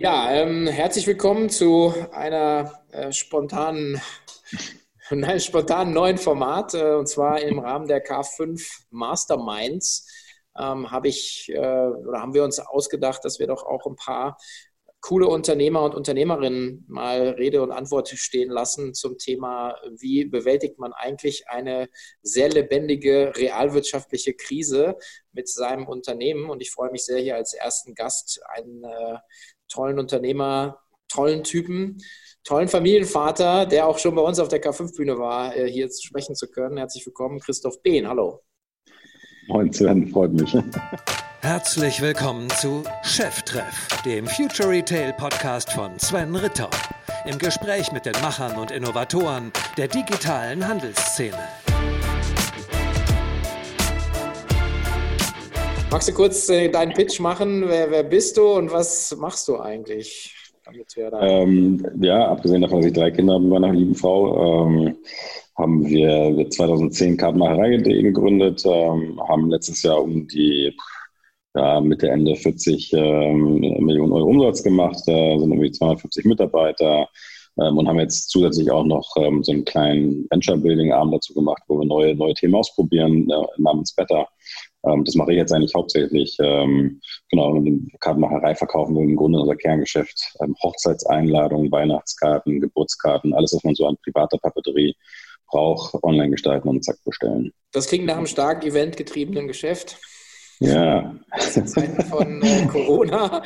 Ja, ähm, herzlich willkommen zu einer äh, spontanen, nein, spontanen neuen Format äh, und zwar im Rahmen der K5 Masterminds. Ähm, habe ich äh, oder haben wir uns ausgedacht, dass wir doch auch ein paar coole Unternehmer und Unternehmerinnen mal Rede und Antwort stehen lassen zum Thema, wie bewältigt man eigentlich eine sehr lebendige realwirtschaftliche Krise mit seinem Unternehmen. Und ich freue mich sehr, hier als ersten Gast einen äh, tollen Unternehmer, tollen Typen, tollen Familienvater, der auch schon bei uns auf der K5-Bühne war, äh, hier sprechen zu können. Herzlich willkommen, Christoph Behn. Hallo. Moin Sven, freut mich. Herzlich willkommen zu Cheftreff, dem Future Retail Podcast von Sven Ritter. Im Gespräch mit den Machern und Innovatoren der digitalen Handelsszene. Magst du kurz äh, deinen Pitch machen? Wer, wer, bist du und was machst du eigentlich? Ähm, ja, abgesehen davon, dass ich drei Kinder habe mit meiner lieben Frau, ähm, haben wir 2010 Kartenmacherei.de gegründet, ähm, haben letztes Jahr um die ja, Mitte, Ende 40 ähm, Millionen Euro Umsatz gemacht, äh, sind irgendwie 250 Mitarbeiter ähm, und haben jetzt zusätzlich auch noch ähm, so einen kleinen Venture-Building-Arm dazu gemacht, wo wir neue, neue Themen ausprobieren, äh, namens Better. Ähm, das mache ich jetzt eigentlich hauptsächlich. Ähm, genau, Kartenmacherei verkaufen wir im Grunde unser Kerngeschäft. Ähm, Hochzeitseinladungen, Weihnachtskarten, Geburtskarten, alles, was man so an privater Papeterie braucht, online gestalten und zack bestellen. Das klingt nach einem stark eventgetriebenen Geschäft. Ja. in Zeiten von äh, Corona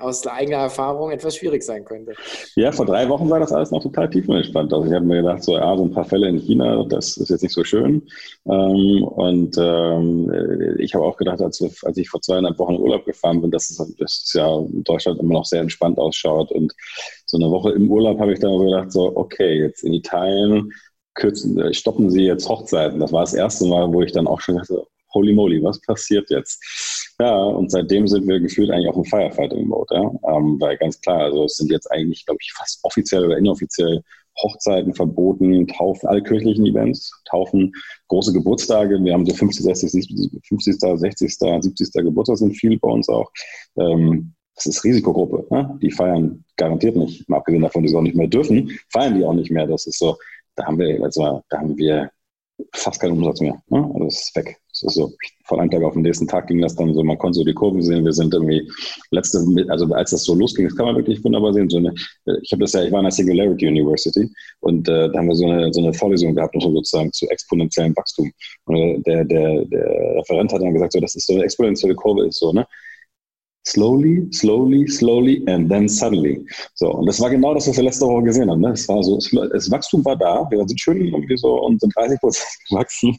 aus eigener Erfahrung etwas schwierig sein könnte. Ja, vor drei Wochen sah das alles noch total tiefenentspannt aus. Ich habe mir gedacht, so, ja, so ein paar Fälle in China, das ist jetzt nicht so schön. Ähm, und ähm, ich habe auch gedacht, als, als, ich vor zweieinhalb Wochen in Urlaub gefahren bin, dass es, dass ja in Deutschland immer noch sehr entspannt ausschaut. Und so eine Woche im Urlaub habe ich dann gedacht, so, okay, jetzt in Italien kürzen, äh, stoppen sie jetzt Hochzeiten. Das war das erste Mal, wo ich dann auch schon dachte, holy moly, was passiert jetzt? Ja, und seitdem sind wir gefühlt eigentlich auf dem Firefighting-Mode, ja? Ähm, weil ganz klar, also es sind jetzt eigentlich, glaube ich, fast offiziell oder inoffiziell Hochzeiten verboten, Taufen, alle kirchlichen Events, Taufen, große Geburtstage. Wir haben so 50, 60, 50, 60, 70. Geburtstag sind viel bei uns auch. Ähm, das ist Risikogruppe. Ne? Die feiern garantiert nicht. Mal abgesehen davon, dass sie auch nicht mehr dürfen, feiern die auch nicht mehr. Das ist so, da haben wir, also, da haben wir fast keinen Umsatz mehr. Ne? Also das ist weg. Das ist so, von einem Tag auf den nächsten Tag ging das dann so, man konnte so die Kurven sehen. Wir sind irgendwie letzte, also als das so losging, das kann man wirklich wunderbar sehen. So eine, ich habe das ja, ich war in der Singularity University und äh, da haben wir so eine, so eine Vorlesung gehabt, sozusagen zu exponentiellem Wachstum. Und äh, der, der, der Referent hat dann gesagt, so, das ist so eine exponentielle Kurve, ist so, ne? Slowly, slowly, slowly and then suddenly. So, und das war genau das, was wir letzte Woche gesehen haben. Ne? Es war so, das Wachstum war da, wir sind schön irgendwie so und sind 30 Prozent gewachsen.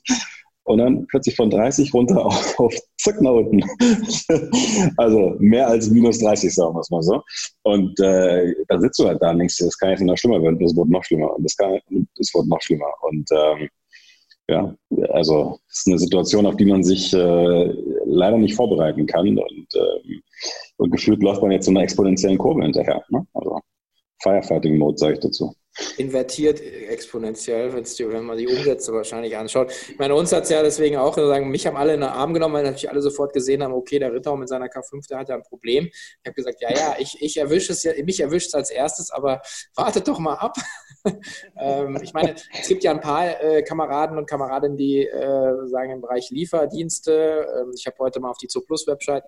Und dann plötzlich von 30 runter auf, auf zack nach unten. also mehr als minus 30, sagen wir es mal so. Und äh, da sitzt du halt da und denkst, das kann jetzt noch schlimmer werden, das wird noch schlimmer und das, kann, das wird noch schlimmer. Und ähm, ja, also es ist eine Situation, auf die man sich äh, leider nicht vorbereiten kann. Und, ähm, und gefühlt läuft man jetzt so einer exponentiellen Kurve hinterher. Ne? Also Firefighting-Mode, sage ich dazu invertiert exponentiell, wenn man die Umsätze wahrscheinlich anschaut. Ich meine, uns hat es ja deswegen auch sagen, mich haben alle in den Arm genommen, weil natürlich alle sofort gesehen haben, okay, der Ritter mit seiner K5, der hat ja ein Problem. Ich habe gesagt, ja, ja, ich, ich erwische es ja, mich erwischt es als erstes, aber wartet doch mal ab. ähm, ich meine, es gibt ja ein paar äh, Kameraden und Kameradinnen, die äh, sagen im Bereich Lieferdienste. Ähm, ich habe heute mal auf die Zooplus Website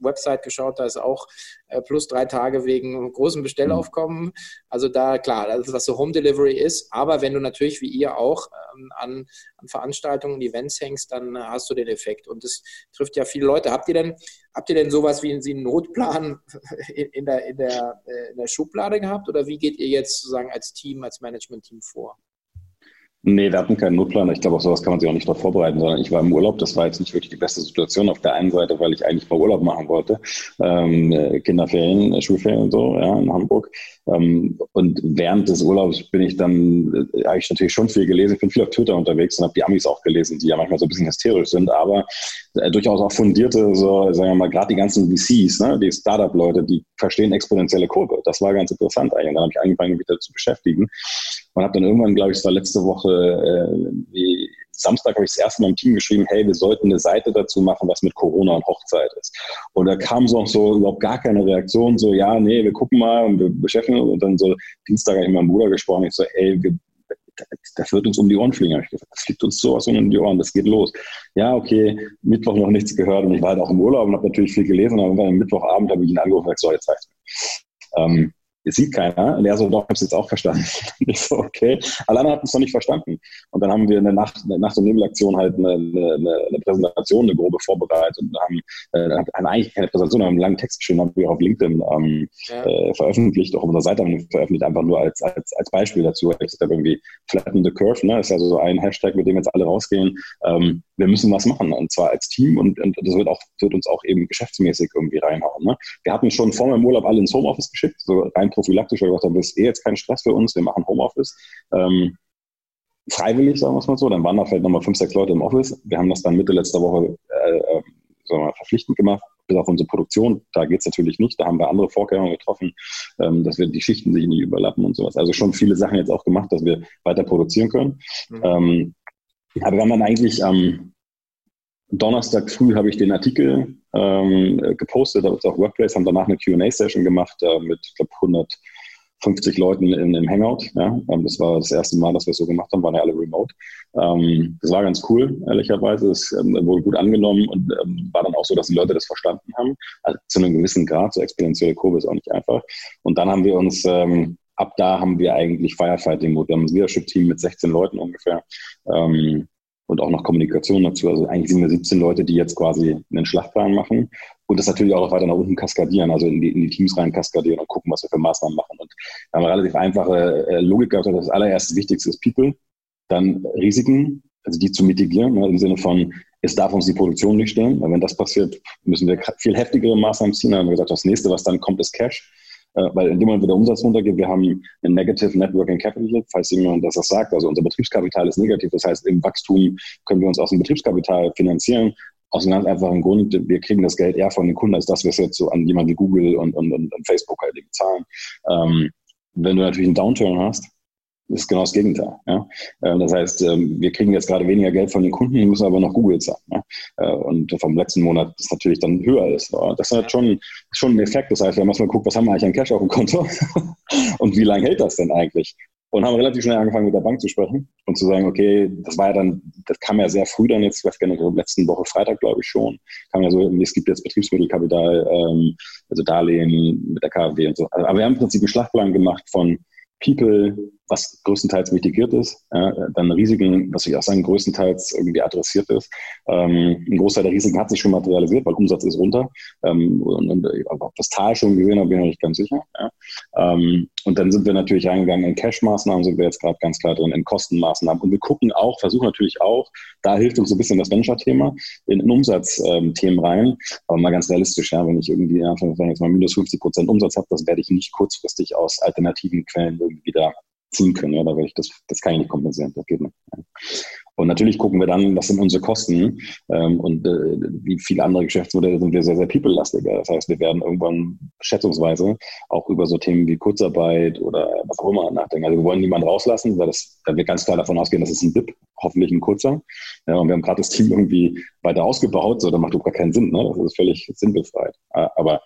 Website geschaut, da ist auch äh, plus drei Tage wegen großem Bestellaufkommen. Also da, klar, also was so Home Delivery ist, aber wenn du natürlich wie ihr auch ähm, an, an Veranstaltungen, Events hängst, dann hast du den Effekt. Und das trifft ja viele Leute. Habt ihr denn, habt ihr denn sowas wie einen Notplan in, in, der, in, der, äh, in der Schublade gehabt oder wie geht ihr jetzt sozusagen als Team, als Management-Team vor? Nee, wir hatten keinen Notplan. Ich glaube, auf sowas kann man sich auch nicht darauf vorbereiten, sondern ich war im Urlaub. Das war jetzt nicht wirklich die beste Situation. Auf der einen Seite, weil ich eigentlich mal Urlaub machen wollte. Ähm, Kinderferien, äh, Schulferien und so, ja, in Hamburg. Ähm, und während des Urlaubs bin ich dann, äh, habe ich natürlich schon viel gelesen. Ich bin viel auf Twitter unterwegs und habe die Amis auch gelesen, die ja manchmal so ein bisschen hysterisch sind, aber äh, durchaus auch fundierte, so, sagen wir mal, gerade die ganzen VCs, ne, die Startup-Leute, die verstehen exponentielle Kurve. Das war ganz interessant eigentlich. Und dann habe ich angefangen, mich damit zu beschäftigen und habe dann irgendwann, glaube ich, es war letzte Woche, äh, wie Samstag habe ich das erste Mal im Team geschrieben, hey, wir sollten eine Seite dazu machen, was mit Corona und Hochzeit ist. Und da kam so, so überhaupt gar keine Reaktion, so, ja, nee, wir gucken mal und wir beschäftigen uns. Und dann so, Dienstag habe ich mit meinem Bruder gesprochen, ich so, ey, wir, das wird uns um die Ohren fliegen. Habe ich gesagt, das fliegt uns sowas um die Ohren, das geht los. Ja, okay, Mittwoch noch nichts gehört und ich war halt auch im Urlaub und habe natürlich viel gelesen, aber am Mittwochabend habe ich ihn angerufen und gesagt, so, jetzt heißt ähm, es sieht keiner. Und er so, doch, ich habe es jetzt auch verstanden. ich so, okay. Alleine hatten es noch nicht verstanden. Und dann haben wir eine Nacht, eine Nacht- und Nebelaktion halt eine, eine, eine, Präsentation, eine grobe vorbereitet und haben, äh, haben eigentlich keine Präsentation, haben einen langen Text geschrieben, haben wir auf LinkedIn ähm, ja. äh, veröffentlicht, auch auf unserer Seite haben wir veröffentlicht, einfach nur als, als, als Beispiel dazu. Ich habe irgendwie Flatten the Curve, ne? ist ja so ein Hashtag, mit dem jetzt alle rausgehen. Ähm, wir müssen was machen und zwar als Team und, und das wird, auch, wird uns auch eben geschäftsmäßig irgendwie reinhauen. Ne? Wir hatten schon vor meinem Urlaub alle ins Homeoffice geschickt, so rein prophylaktisch, gesagt haben, das ist eh jetzt kein Stress für uns, wir machen Homeoffice. Ähm, freiwillig, sagen wir es mal so, dann waren da vielleicht nochmal fünf, sechs Leute im Office. Wir haben das dann Mitte letzter Woche äh, äh sagen wir mal, verpflichtend gemacht, bis auf unsere Produktion. Da geht es natürlich nicht, da haben wir andere Vorkehrungen getroffen, ähm, dass wir die Schichten sich nicht überlappen und sowas. Also schon viele Sachen jetzt auch gemacht, dass wir weiter produzieren können. Mhm. Ähm, aber wir haben dann eigentlich am Donnerstag früh habe ich den Artikel ähm, gepostet auf Workplace, haben danach eine Qa-Session gemacht äh, mit, ich glaube, 150 Leuten in, im Hangout. Ja? Ähm, das war das erste Mal, dass wir es so gemacht haben, waren ja alle remote. Ähm, das war ganz cool, ehrlicherweise. Es ähm, wurde gut angenommen und ähm, war dann auch so, dass die Leute das verstanden haben. Also zu einem gewissen Grad, so exponentielle Kurve ist auch nicht einfach. Und dann haben wir uns ähm, ab da haben wir eigentlich Firefighting-Mode. Wir haben ein Leadership-Team mit 16 Leuten ungefähr. Ähm, und auch noch Kommunikation dazu. Also eigentlich sind wir 17 Leute, die jetzt quasi einen Schlachtplan machen und das natürlich auch weiter nach unten kaskadieren, also in die, in die Teams rein kaskadieren und gucken, was wir für Maßnahmen machen. Und da haben wir relativ einfache äh, Logik gehabt. Das allererste Wichtigste ist People, dann Risiken, also die zu mitigieren, ne, im Sinne von, es darf uns die Produktion nicht stehen, weil wenn das passiert, müssen wir viel heftigere Maßnahmen ziehen. Dann haben wir gesagt, das nächste, was dann kommt, ist Cash. Äh, weil in dem Moment, wo der Umsatz runtergeht, wir haben ein Negative Networking Capital, falls jemand das, sagt. Also unser Betriebskapital ist negativ. Das heißt, im Wachstum können wir uns aus dem Betriebskapital finanzieren. Aus einem ganz einfachen Grund, wir kriegen das Geld eher von den Kunden, als dass wir es jetzt so an jemanden wie Google und, und, und, Facebook halt bezahlen. Ähm, wenn du natürlich einen Downturn hast, ist genau das Gegenteil. Ja? Äh, das heißt, ähm, wir kriegen jetzt gerade weniger Geld von den Kunden, müssen aber noch Google zahlen. Ja? Äh, und vom letzten Monat ist natürlich dann höher ist. Das halt schon, schon ein Effekt. Das heißt, wir haben erstmal geguckt, was haben wir eigentlich an Cash auf dem Konto und wie lange hält das denn eigentlich? Und haben relativ schnell angefangen, mit der Bank zu sprechen und zu sagen, okay, das war ja dann, das kam ja sehr früh dann jetzt, ich weiß gar nicht, letzten Woche Freitag, glaube ich schon, kam ja so, es gibt jetzt Betriebsmittelkapital, ähm, also Darlehen mit der KfW und so. Aber wir haben im Prinzip einen Schlachtplan gemacht von People, was größtenteils mitigiert ist, äh, dann Risiken, was ich auch sagen, größtenteils irgendwie adressiert ist. Ähm, ein Großteil der Risiken hat sich schon materialisiert, weil Umsatz ist runter. Ähm, und, und ob das Tal schon gesehen habe, bin ich noch nicht ganz sicher. Ja. Ähm, und dann sind wir natürlich reingegangen in Cash-Maßnahmen, sind wir jetzt gerade ganz klar drin, in Kostenmaßnahmen. Und wir gucken auch, versuchen natürlich auch, da hilft uns ein bisschen das Venture-Thema, in, in Umsatzthemen rein. Aber mal ganz realistisch, ja, wenn ich irgendwie, ja, wenn ich jetzt mal minus 50 Prozent Umsatz habe, das werde ich nicht kurzfristig aus alternativen Quellen irgendwie wieder ziehen können. Ja, da werde ich das, das kann ich nicht kompensieren. Das geht nicht. Und natürlich gucken wir dann, was sind unsere Kosten ähm, und äh, wie viele andere Geschäftsmodelle sind wir sehr, sehr people-lastiger. Das heißt, wir werden irgendwann schätzungsweise auch über so Themen wie Kurzarbeit oder was auch immer nachdenken. Also wir wollen niemanden rauslassen, weil, das, weil wir ganz klar davon ausgehen, dass es ein Dip, hoffentlich ein kurzer. Ja, und wir haben gerade das Team irgendwie weiter ausgebaut, so, da macht doch gar keinen Sinn. Ne? Das ist völlig sinnbefreit. Aber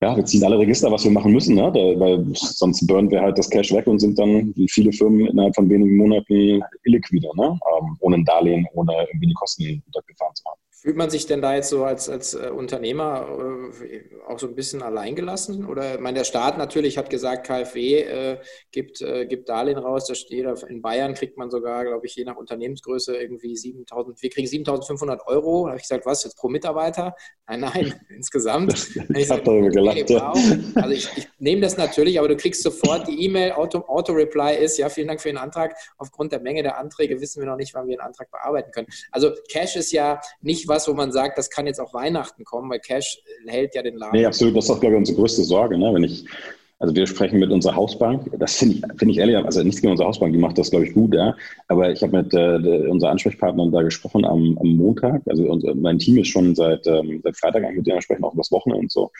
ja, wir ziehen alle Register, was wir machen müssen, ne? Da, weil sonst burnen wir halt das Cash weg und sind dann, wie viele Firmen, innerhalb von wenigen Monaten illiquide, ne? Ähm, ohne ein Darlehen, ohne irgendwie die Kosten runtergefahren zu haben. Fühlt man sich denn da jetzt so als, als äh, Unternehmer äh, auch so ein bisschen alleingelassen? Oder ich meine, der Staat natürlich hat gesagt, KfW äh, gibt, äh, gibt Darlehen raus. Das steht in Bayern kriegt man sogar, glaube ich, je nach Unternehmensgröße irgendwie 7000, wir kriegen 7500 Euro. Da habe ich gesagt, was jetzt pro Mitarbeiter? Nein, nein, insgesamt. ich habe darüber gelacht. Wow. Also ich, ich nehme das natürlich, aber du kriegst sofort die E-Mail, Auto-Reply Auto ist, ja, vielen Dank für den Antrag. Aufgrund der Menge der Anträge wissen wir noch nicht, wann wir einen Antrag bearbeiten können. Also Cash ist ja nicht was, wo man sagt, das kann jetzt auch Weihnachten kommen, weil Cash hält ja den Laden. Nee, absolut. Das ist doch, glaube ich, unsere größte Sorge. Ne? Wenn ich, also wir sprechen mit unserer Hausbank. Das finde ich, finde ich ehrlich, also nichts gegen unsere Hausbank, die macht das, glaube ich, gut, ja. Aber ich habe mit äh, unserer Ansprechpartnerin da gesprochen am, am Montag. Also unser, mein Team ist schon seit, ähm, seit Freitag eigentlich mit denen sprechen, auch übers Wochenende und so.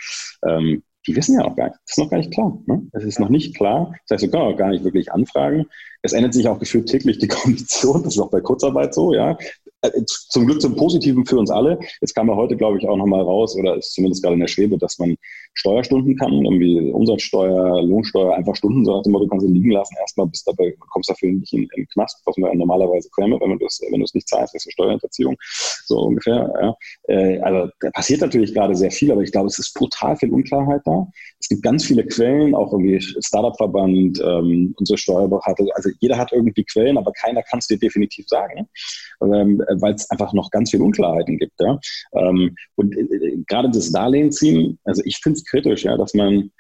Ähm, die wissen ja auch gar nicht. Das ist noch gar nicht klar. Ne? Das ist noch nicht klar. Das heißt, wir können auch gar nicht wirklich anfragen. Es ändert sich auch gefühlt täglich die Kondition. Das ist auch bei Kurzarbeit so, ja. Äh, zum Glück zum Positiven für uns alle. Jetzt kam ja heute, glaube ich, auch nochmal raus, oder ist zumindest gerade in der Schwebe, dass man Steuerstunden kann, irgendwie Umsatzsteuer, Lohnsteuer, einfach Stunden, so nach dem Motto, du kannst sie liegen lassen, erstmal bis dabei kommst dafür nicht in, in den Knast, was man normalerweise käme, wenn du es nicht zahlst, ist Steuerhinterziehung, so ungefähr. Ja. Äh, also da passiert natürlich gerade sehr viel, aber ich glaube, es ist brutal viel Unklarheit da. Es gibt ganz viele Quellen, auch irgendwie Startup-Verband, ähm, unsere Steuerberater, also jeder hat irgendwie Quellen, aber keiner kann es dir definitiv sagen. Ähm, weil es einfach noch ganz viele Unklarheiten gibt. Ja? Ähm, und äh, äh, gerade das Darlehen ziehen, also ich finde es kritisch, ja, dass man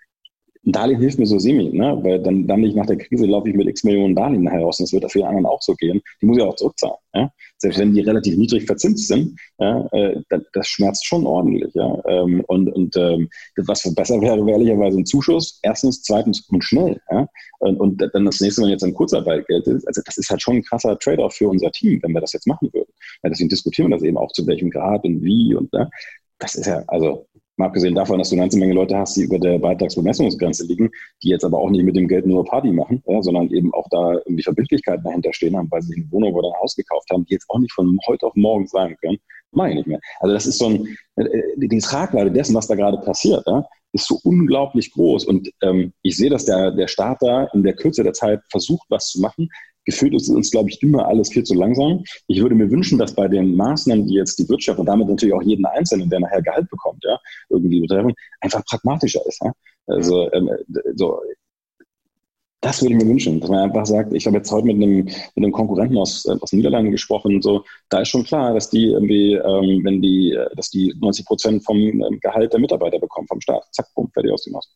ein Darlehen hilft mir so semi, ne? weil dann, dann nicht nach der Krise laufe ich mit x Millionen Darlehen heraus und das wird auf vielen anderen auch so gehen. Die muss ich auch zurückzahlen. Ja? Selbst wenn die relativ niedrig verzinst sind, ja, äh, das, das, schmerzt schon ordentlich. Ja? Ähm, und und ähm, was besser wäre, wäre ehrlicherweise ein Zuschuss. Erstens, zweitens und schnell. Ja? Und, und dann das nächste, wenn jetzt ein Kurzarbeitgeld ist, also das ist halt schon ein krasser Trade-off für unser Team, wenn wir das jetzt machen würden. Ja, deswegen diskutieren wir das eben auch zu welchem Grad und wie und ne? das ist ja, also Mal abgesehen davon, dass du eine ganze Menge Leute hast, die über der Beitragsbemessungsgrenze liegen, die jetzt aber auch nicht mit dem Geld nur Party machen, ja, sondern eben auch da irgendwie Verbindlichkeiten dahinter stehen haben, weil sie sich eine Wohnung oder ein Haus gekauft haben, die jetzt auch nicht von heute auf morgen sagen können, mache ich nicht mehr. Also das ist so ein, äh, die Tragweite dessen, was da gerade passiert, ja, ist so unglaublich groß. Und ähm, ich sehe, dass der, der Staat da in der Kürze der Zeit versucht, was zu machen, gefühlt ist uns, glaube ich, immer alles viel zu langsam. Ich würde mir wünschen, dass bei den Maßnahmen, die jetzt die Wirtschaft und damit natürlich auch jeden Einzelnen, der nachher Gehalt bekommt, ja, irgendwie betreffen, einfach pragmatischer ist. Ja? Also ähm, so, das würde ich mir wünschen, dass man einfach sagt, ich habe jetzt heute mit einem, mit einem Konkurrenten aus, äh, aus den Niederlanden gesprochen so, da ist schon klar, dass die irgendwie, ähm, wenn die, äh, dass die 90 Prozent vom ähm, Gehalt der Mitarbeiter bekommen vom Staat. Zack, bumm, fertig aus dem Haus.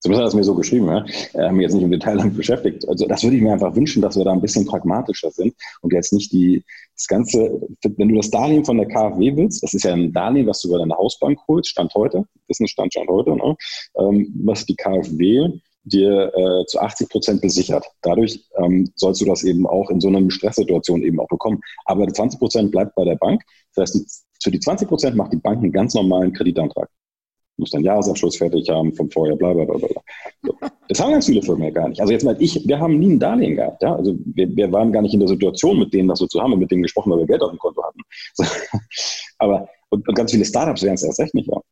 Zumindest hat er es mir so geschrieben, ja. Er hat mich jetzt nicht im Detail damit beschäftigt. Also das würde ich mir einfach wünschen, dass wir da ein bisschen pragmatischer sind und jetzt nicht die, das Ganze, wenn du das Darlehen von der KfW willst, das ist ja ein Darlehen, was du über deine Hausbank holst, Stand heute, das ist ein Stand, Stand heute, ne? ähm, was die KfW dir äh, zu 80 Prozent besichert. Dadurch ähm, sollst du das eben auch in so einer Stresssituation eben auch bekommen. Aber 20 Prozent bleibt bei der Bank. Das heißt, die, für die 20 Prozent macht die Bank einen ganz normalen Kreditantrag muss dann Jahresabschluss fertig haben vom Vorjahr, bla bla bla bla. So. Das haben ganz viele Firmen ja gar nicht. Also jetzt mal ich, wir haben nie ein Darlehen gehabt. Ja? Also wir, wir waren gar nicht in der Situation, mit denen das so zu haben, mit denen gesprochen, weil wir Geld auf dem Konto hatten. So. Aber und, und ganz viele Startups werden es erst recht nicht haben.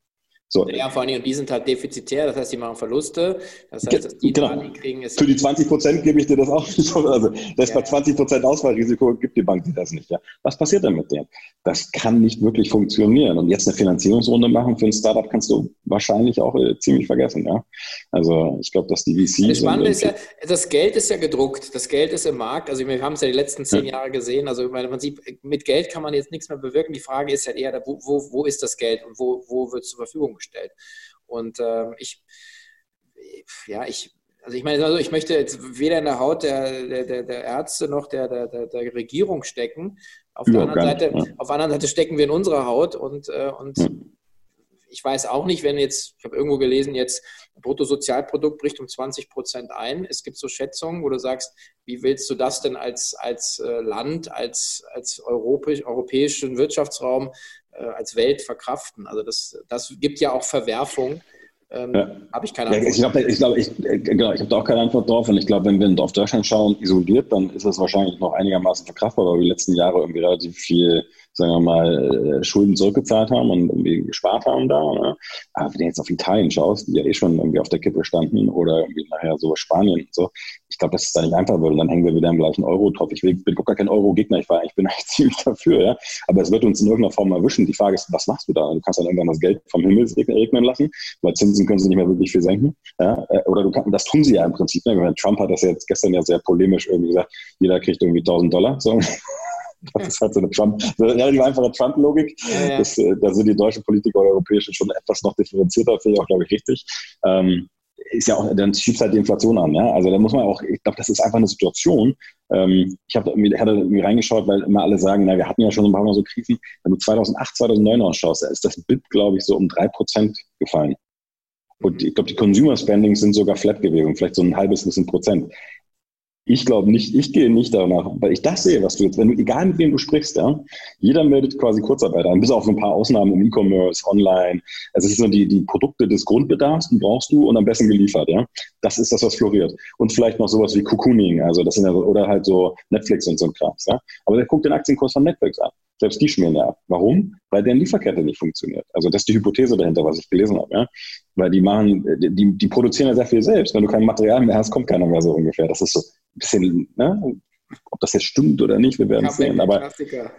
So. Ja, vor allem, und die sind halt defizitär, das heißt, die machen Verluste. Das heißt, dass die genau. kriegen ist Für die 20 Prozent gebe ich dir das auch nicht. Also, das ja, bei 20 Prozent Ausfallrisiko gibt die Bank dir das nicht. Ja. Was passiert denn mit denen? Das kann nicht wirklich funktionieren. Und jetzt eine Finanzierungsrunde machen für ein Startup kannst du wahrscheinlich auch äh, ziemlich vergessen. Ja. Also, ich glaube, dass die VCs. Das Spannende ist ja, das Geld ist ja gedruckt. Das Geld ist im Markt. Also, wir haben es ja die letzten zehn ja. Jahre gesehen. Also, man sieht, mit Geld kann man jetzt nichts mehr bewirken. Die Frage ist ja eher, wo, wo, wo ist das Geld und wo, wo wird es zur Verfügung gestellt. Und äh, ich, ja, ich, also ich meine, also ich möchte jetzt weder in der Haut der, der, der Ärzte noch der, der, der Regierung stecken. Auf, ja, der anderen Seite, ja. auf der anderen Seite stecken wir in unserer Haut und, äh, und ja. ich weiß auch nicht, wenn jetzt, ich habe irgendwo gelesen, jetzt Bruttosozialprodukt bricht um 20 Prozent ein. Es gibt so Schätzungen, wo du sagst, wie willst du das denn als, als äh, Land, als, als europäisch, europäischen Wirtschaftsraum als Welt verkraften. Also das, das gibt ja auch Verwerfung. Ähm, ja. Habe ich keine Antwort. Ich glaube, ich, glaub, ich, äh, genau, ich habe da auch keine Antwort drauf. Und ich glaube, wenn wir auf Deutschland schauen, isoliert, dann ist das wahrscheinlich noch einigermaßen verkraftbar, weil wir die letzten Jahre irgendwie relativ viel sagen wir mal, äh, Schulden zurückgezahlt haben und irgendwie gespart haben da. Ne? Aber wenn du jetzt auf Italien schaust, die ja eh schon irgendwie auf der Kippe standen oder irgendwie nachher so Spanien und so, ich glaube, das ist da nicht einfach wird. dann hängen wir wieder im gleichen Euro-Topf. Ich bin gar kein Euro-Gegner, ich, war, ich bin eigentlich ziemlich dafür, ja. Aber es wird uns in irgendeiner Form erwischen. Die Frage ist, was machst du da? Du kannst dann irgendwann das Geld vom Himmel regnen lassen, weil Zinsen können sie nicht mehr wirklich viel senken. Ja? Äh, oder du kannst, das tun sie ja im Prinzip. Ne? Trump hat das jetzt gestern ja sehr polemisch irgendwie gesagt, jeder kriegt irgendwie 1000 Dollar. So. Das ist halt so eine Trump, relativ einfache Trump-Logik. Ja, ja. Das, äh, da sind die deutschen Politiker oder europäischen schon etwas noch differenzierter, finde ich auch, glaube ich, richtig. Ähm, ist ja auch, dann schiebt halt die Inflation an. Ja? Also da muss man auch, ich glaube, das ist einfach eine Situation. Ähm, ich habe irgendwie, hatte irgendwie reingeschaut, weil immer alle sagen, na, wir hatten ja schon ein paar Mal so Krisen. Wenn du 2008, 2009 ausschaust, da ist das BIP, glaube ich, so um drei Prozent gefallen. Und ich glaube, die Consumer Spendings sind sogar flat gewesen, vielleicht so ein halbes bisschen Prozent Ich glaube nicht, ich gehe nicht danach, weil ich das sehe, was du jetzt, wenn du, egal mit wem du sprichst, ja, jeder meldet quasi Kurzarbeit an, bis auf ein paar Ausnahmen im E-Commerce, online. Also es sind so die, die Produkte des Grundbedarfs, die brauchst du und am besten geliefert, ja. Das ist das, was floriert. Und vielleicht noch sowas wie Cocooning, also das sind ja, oder halt so Netflix und so ein Krams, ja. Aber der guckt den Aktienkurs von Netflix an. Selbst die schmieren ja ab. Warum? Weil deren Lieferkette nicht funktioniert. Also das ist die Hypothese dahinter, was ich gelesen habe. Ja? Weil die machen, die, die produzieren ja sehr viel selbst. Wenn du kein Material mehr hast, kommt keiner mehr so ungefähr. Das ist so bisschen, ne? ob das jetzt stimmt oder nicht, wir werden es sehen. Aber Klassiker.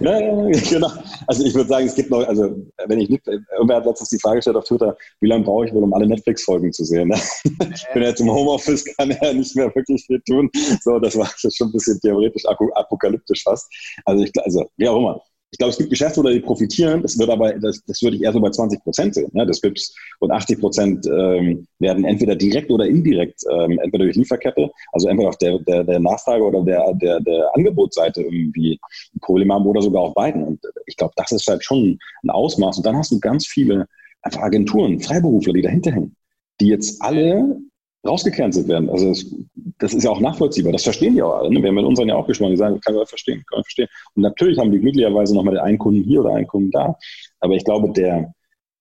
ja, genau. Also ich würde sagen, es gibt noch, also wenn ich nicht, irgendwer hat letztens die Frage gestellt auf Twitter, wie lange brauche ich wohl, um alle Netflix-Folgen zu sehen? ich bin jetzt im Homeoffice, kann ja nicht mehr wirklich viel tun. So, das war schon ein bisschen theoretisch apokalyptisch fast. Also ich, also wie auch immer ich glaube, es gibt Geschäfte, die profitieren. Das wird aber, das, das würde ich eher so bei 20 Prozent sehen. Ja, das gibt's und 80 Prozent ähm, werden entweder direkt oder indirekt, ähm, entweder durch Lieferkette, also entweder auf der, der, der Nachfrage oder der, der, der Angebotsseite irgendwie ein Problem haben oder sogar auf beiden. Und ich glaube, das ist halt schon ein Ausmaß. Und dann hast du ganz viele einfach Agenturen, Freiberufler, die dahinter hängen, die jetzt alle rausgecancelt werden. Also das, das, ist ja auch nachvollziehbar. Das verstehen die auch alle. Ne? Wir haben mit unseren ja auch gesprochen, die sagen, kann man verstehen, kann man verstehen. Und natürlich haben die möglicherweise nochmal den einen Kunden hier oder einen Kunden da. Aber ich glaube, der,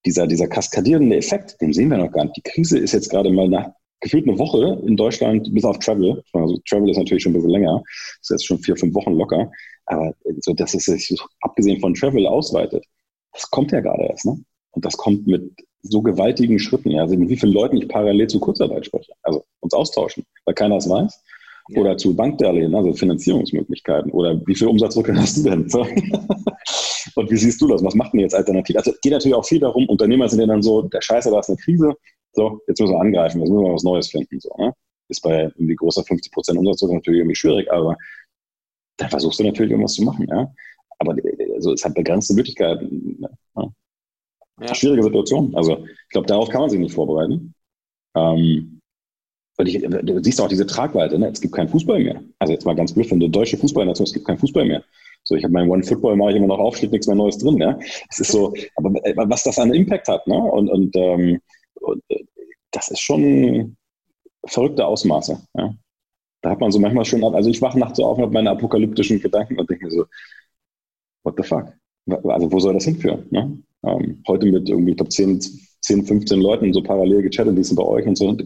dieser, dieser kaskadierende Effekt, den sehen wir noch gar nicht. Die Krise ist jetzt gerade mal nach gefühlt eine Woche in Deutschland, bis auf Travel. Also Travel ist natürlich schon ein bisschen länger. Das ist jetzt schon vier, fünf Wochen locker. Aber so, dass es sich abgesehen von Travel ausweitet, das kommt ja gerade erst. Ne? Und das kommt mit so gewaltigen Schritten, ja, also mit wie vielen Leuten ich parallel zu Kurzarbeit spreche, also uns austauschen, weil keiner es weiß. Ja. Oder zu Bankdarlehen, also Finanzierungsmöglichkeiten. Oder wie viel Umsatzrückgang hast du denn? Und wie siehst du das? Was macht denn jetzt alternativ? Also geht natürlich auch viel darum, Unternehmer sind ja dann so, der Scheiße, da ist eine Krise, so, jetzt müssen wir angreifen, jetzt müssen wir was Neues finden. So, ne? Ist bei irgendwie großer 50 Prozent Umsatzrückgang natürlich irgendwie schwierig, aber da versuchst du natürlich irgendwas zu machen, ja. Aber also, es hat begrenzte Möglichkeiten. Ne? Ja. Schwierige Situation. Also ich glaube, darauf kann man sich nicht vorbereiten. Ähm, ich, du siehst auch diese Tragweite, ne? es gibt keinen Fußball mehr. Also jetzt mal ganz blöd, eine deutsche Fußballnation, es gibt keinen Fußball mehr. So, ich habe meinen One Football mache ich immer noch auf, steht nichts mehr Neues drin. Ja? Es ist so, aber was das an Impact hat, ne? Und, und, ähm, und äh, das ist schon verrückte Ausmaße. Ja? Da hat man so manchmal schon, also ich wache nachts so auf mit meinen apokalyptischen Gedanken und denke mir so, what the fuck? Also wo soll das hinführen? Ne? Ähm, heute mit irgendwie, ich glaube, 10, 10, 15 Leuten so parallel gechattet, die sind bei euch und so.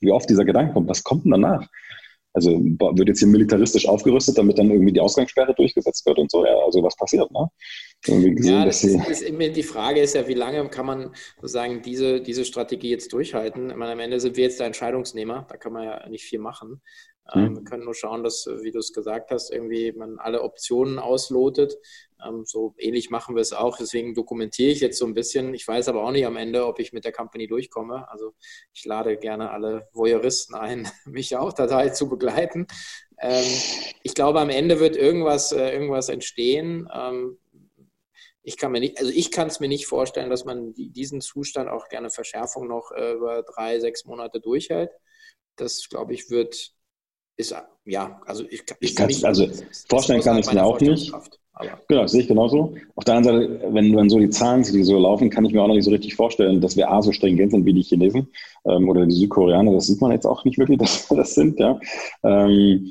Wie oft dieser Gedanke kommt, was kommt denn danach? Also wird jetzt hier militaristisch aufgerüstet, damit dann irgendwie die Ausgangssperre durchgesetzt wird und so. Ja, also was passiert, ne? Gesehen, ja, das ist, ist immer, die Frage ist ja, wie lange kann man sozusagen diese, diese Strategie jetzt durchhalten? Ich meine, am Ende sind wir jetzt der Entscheidungsnehmer, da kann man ja nicht viel machen. Mhm. wir können nur schauen, dass, wie du es gesagt hast, irgendwie man alle Optionen auslotet. Ähm, so ähnlich machen wir es auch. Deswegen dokumentiere ich jetzt so ein bisschen. Ich weiß aber auch nicht am Ende, ob ich mit der Company durchkomme. Also ich lade gerne alle Voyeuristen ein, mich auch dabei zu begleiten. Ähm, ich glaube, am Ende wird irgendwas, äh, irgendwas entstehen. Ähm, ich kann mir nicht, also ich kann es mir nicht vorstellen, dass man diesen Zustand auch gerne Verschärfung noch äh, über drei, sechs Monate durchhält. Das, glaube ich, wird ist, ja, also ich, ich, ich kann es, also vorstellen kann ich mir auch nicht. Aber genau, das sehe ich genauso. Auf der anderen Seite, wenn man so die Zahlen die so laufen, kann ich mir auch noch nicht so richtig vorstellen, dass wir A so stringent sind wie die Chinesen ähm, oder die Südkoreaner. Das sieht man jetzt auch nicht wirklich, dass wir das sind. Ja. Ähm,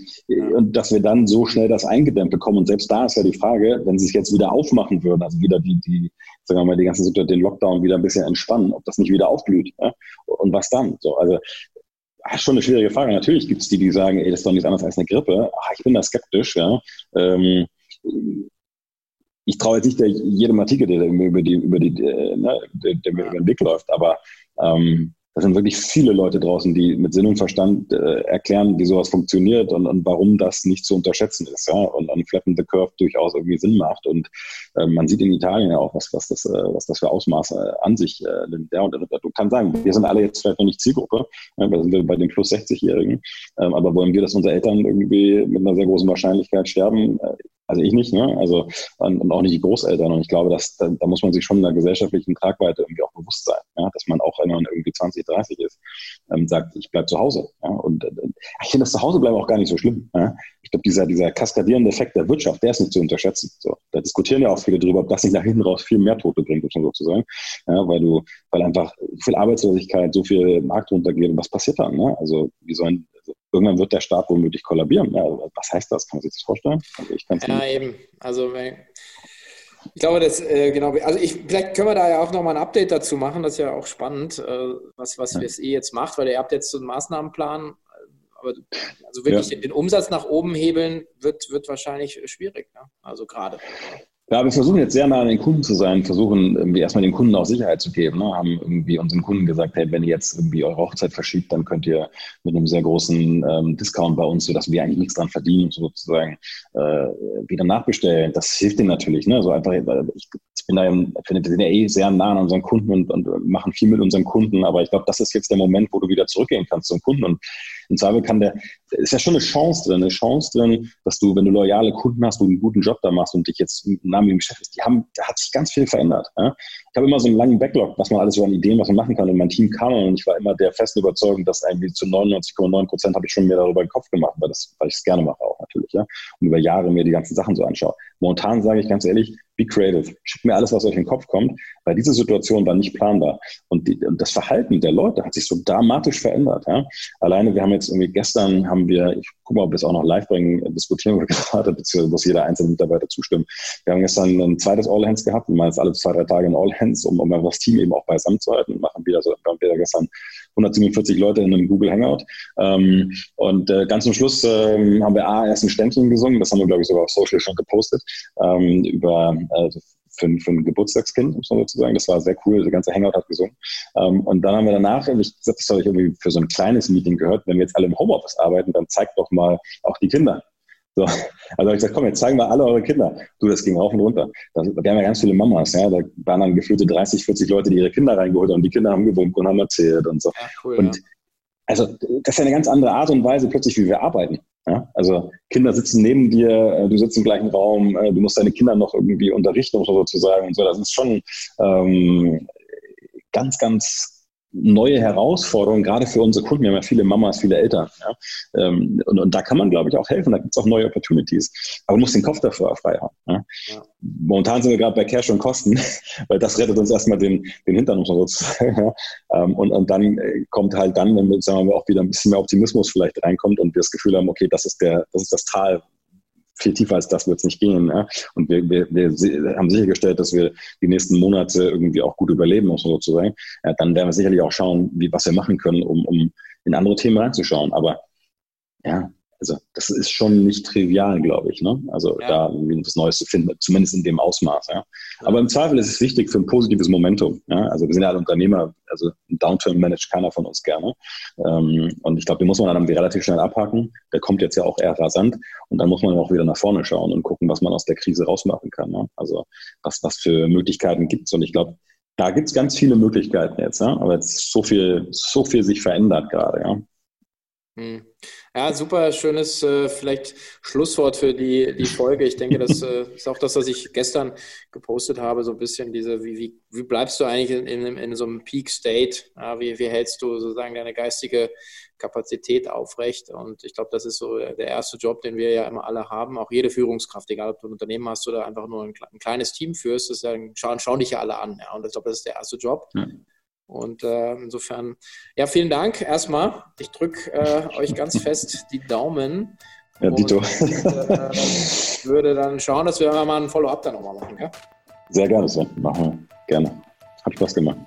und dass wir dann so schnell das eingedämmt bekommen. Und selbst da ist ja die Frage, wenn sie es jetzt wieder aufmachen würden, also wieder die, die sagen wir mal, die ganze Situation, den Lockdown wieder ein bisschen entspannen, ob das nicht wieder aufblüht. Ja? Und was dann? So, also Ach, schon eine schwierige Frage. Natürlich gibt es die, die sagen, ey, das ist doch nichts anderes als eine Grippe. Ach, ich bin da skeptisch, ja. Ähm, ich traue jetzt nicht der, jedem Artikel, der mir über die, über die, äh, ne, der, mir über den Weg läuft, aber ähm, da sind wirklich viele Leute draußen, die mit Sinn und Verstand äh, erklären, wie sowas funktioniert und, und warum das nicht zu unterschätzen ist. Ja? Und an Flatten the Curve durchaus irgendwie Sinn macht. Und äh, man sieht in Italien ja auch, was, was, das, äh, was das für Ausmaße an sich äh, nimmt. Ja? Und du kannst sagen, wir sind alle jetzt vielleicht noch nicht Zielgruppe, ja, wir sind bei den plus 60-Jährigen, ähm, aber wollen wir, dass unsere Eltern irgendwie mit einer sehr großen Wahrscheinlichkeit sterben? Äh, also ich nicht, ne? Also und auch nicht die Großeltern. Und ich glaube, dass da, da muss man sich schon in der gesellschaftlichen Tragweite irgendwie auch bewusst sein, ja? dass man auch, wenn man irgendwie 20, 30 ist, ähm, sagt, ich bleib zu Hause. Ja? Und äh, ich finde das Zuhausebleiben auch gar nicht so schlimm. Ja? Ich glaube, dieser, dieser kaskadierende Effekt der Wirtschaft, der ist nicht zu unterschätzen. So, da diskutieren ja auch viele drüber, ob das nicht nach hinten raus viel mehr Tote bringt, um so zu sagen. Ja, weil du, weil einfach viel Arbeitslosigkeit, so viel Markt runtergeht und was passiert dann? Ne? Also wie sollen irgendwann wird der Staat womöglich kollabieren. Ja, was heißt das? Kann man sich das vorstellen? Also ich ja, nicht. eben. Also ich glaube, das, äh, genau, also ich, vielleicht können wir da ja auch nochmal ein Update dazu machen, das ist ja auch spannend, äh, was, was ja. WSE jetzt macht, weil ihr habt jetzt so einen Maßnahmenplan, aber also wirklich ja. den, den, Umsatz nach oben hebeln wird, wird wahrscheinlich schwierig, ne? also gerade. Ja, wir versuchen jetzt sehr nah an den Kunden zu sein, versuchen irgendwie erstmal den Kunden auch Sicherheit zu geben. Ne? Haben irgendwie unseren Kunden gesagt, hey, wenn ihr jetzt irgendwie eure Hochzeit verschiebt, dann könnt ihr mit einem sehr großen ähm, Discount bei uns, sodass wir eigentlich nichts dran verdienen, sozusagen äh, wieder nachbestellen. Das hilft denen natürlich. Ne? So einfach, ich, bin da, finde, wir sind ja eh sehr nah an unseren Kunden und, und machen viel mit unseren Kunden, aber ich glaube, das ist jetzt der Moment, wo du wieder zurückgehen kannst zum Kunden und im Zweifel kann der, ist ja schon eine Chance drin, eine Chance drin, dass du, wenn du loyale Kunden hast, du einen guten Job da machst und dich jetzt im Namen im Geschäft ist, die haben, da hat sich ganz viel verändert. Ja? Ich habe immer so einen langen Backlog, was man alles so an Ideen, was man machen kann und mein Team kam und ich war immer der festen Überzeugung, dass eigentlich zu 99,9 Prozent habe ich schon mir darüber den Kopf gemacht, weil, das, weil ich es gerne mache auch natürlich, ja, und über Jahre mir die ganzen Sachen so anschaue. Momentan sage ich ganz ehrlich, be creative. Schickt mir alles, was euch in den Kopf kommt, weil diese Situation war nicht planbar. Und, die, und das Verhalten der Leute hat sich so dramatisch verändert. Ja? Alleine, wir haben jetzt irgendwie gestern haben wir, ich gucke mal, ob wir es auch noch live bringen, diskutieren wir gerade, beziehungsweise muss jeder einzelne Mitarbeiter zustimmen. Wir haben gestern ein zweites All Hands gehabt, wir machen jetzt alle zwei, drei Tage ein All Hands, um, um das Team eben auch beisammen zu halten. Wir machen wieder so, wir haben wieder gestern 147 Leute in einem Google Hangout. Ähm, und äh, ganz zum Schluss ähm, haben wir A, erst ein Ständchen gesungen, das haben wir, glaube ich, sogar auf Social schon gepostet, ähm, über äh, für, für ein Geburtstagskind, muss man sozusagen. Das war sehr cool, der ganze Hangout hat gesungen. Ähm, und dann haben wir danach, ich das habe ich irgendwie für so ein kleines Meeting gehört, wenn wir jetzt alle im Homeoffice arbeiten, dann zeigt doch mal auch die Kinder. So. Also habe ich gesagt, komm, jetzt zeigen wir alle eure Kinder. Du, das ging rauf und runter. Da, haben ja ganz viele Mamas, ja. Da waren dann gefühlte 30, 40 Leute, die ihre Kinder reingeholt haben. Und die Kinder haben gewunken und haben erzählt und so. Ja, cool, und ja. also das ist ja eine ganz andere Art und Weise plötzlich, wie wir arbeiten. Ja? Also Kinder sitzen neben dir, äh, du sitzt im gleichen Raum, äh, du musst deine Kinder noch irgendwie unterrichten, sozusagen. Und so. Das ist schon ähm, ganz, ganz neue Herausforderungen, gerade für unsere Kunden. Wir haben ja viele Mamas, viele Eltern. Ja? Ähm, und, und, da kann man, glaube ich, auch helfen. Da gibt es auch neue Opportunities. Aber du musst den Kopf dafür frei haben. Ja? Ja. Momentan sind wir gerade bei Cash und Kosten, weil das rettet uns erstmal den, den Hintern, muss man sozusagen. Ja? Ähm, und, und dann äh, kommt halt dann, wenn wir, sagen wir, auch wieder ein bisschen mehr Optimismus vielleicht reinkommt und wir das Gefühl haben, okay, das ist der, das ist das Tal, viel tiefer als das wird es nicht gehen. Ja? Und wir, wir, wir haben sichergestellt, dass wir die nächsten Monate irgendwie auch gut überleben, muss man sozusagen. Ja, dann werden wir sicherlich auch schauen, wie, was wir machen können, um, um in andere Themen reinzuschauen. Aber ja, also das ist schon nicht trivial, glaube ich. Ne? Also ja. da was Neues zu finden, zumindest in dem Ausmaß. Ja? Aber im Zweifel ist es wichtig für ein positives Momentum. Ja? Also wir sind ja alle Unternehmer, also ein Downturn managt keiner von uns gerne. Ähm, und ich glaube, den muss man dann relativ schnell abhaken. Der kommt jetzt ja auch eher rasant. Und dann muss man auch wieder nach vorne schauen und gucken, was man aus der Krise rausmachen kann. Ne? Also was, was für Möglichkeiten gibt es. Und ich glaube, da gibt es ganz viele Möglichkeiten jetzt, ja? aber jetzt so viel, so viel sich verändert gerade, ja. Hm. Ja, super schönes äh, vielleicht Schlusswort für die, die Folge. Ich denke, das äh, ist auch das, was ich gestern gepostet habe, so ein bisschen diese, wie, wie, wie bleibst du eigentlich in, in, in so einem Peak State? Ja, wie, wie hältst du sozusagen deine geistige Kapazität aufrecht? Und ich glaube, das ist so der erste Job, den wir ja immer alle haben. Auch jede Führungskraft, egal ob du ein Unternehmen hast oder einfach nur ein, ein kleines Team führst, das ja, schauen, schauen dich ja alle an. Ja? Und ich glaube, das ist der erste Job. Ja. Und äh, insofern, ja, vielen Dank erstmal. Ich drücke äh, euch ganz fest die Daumen. Ja, Dito. Und, äh, würde dann schauen, dass wir mal ein Follow-up da nochmal machen. Ja? Sehr gerne, Sven. Machen wir. Gerne. Hat Spaß gemacht.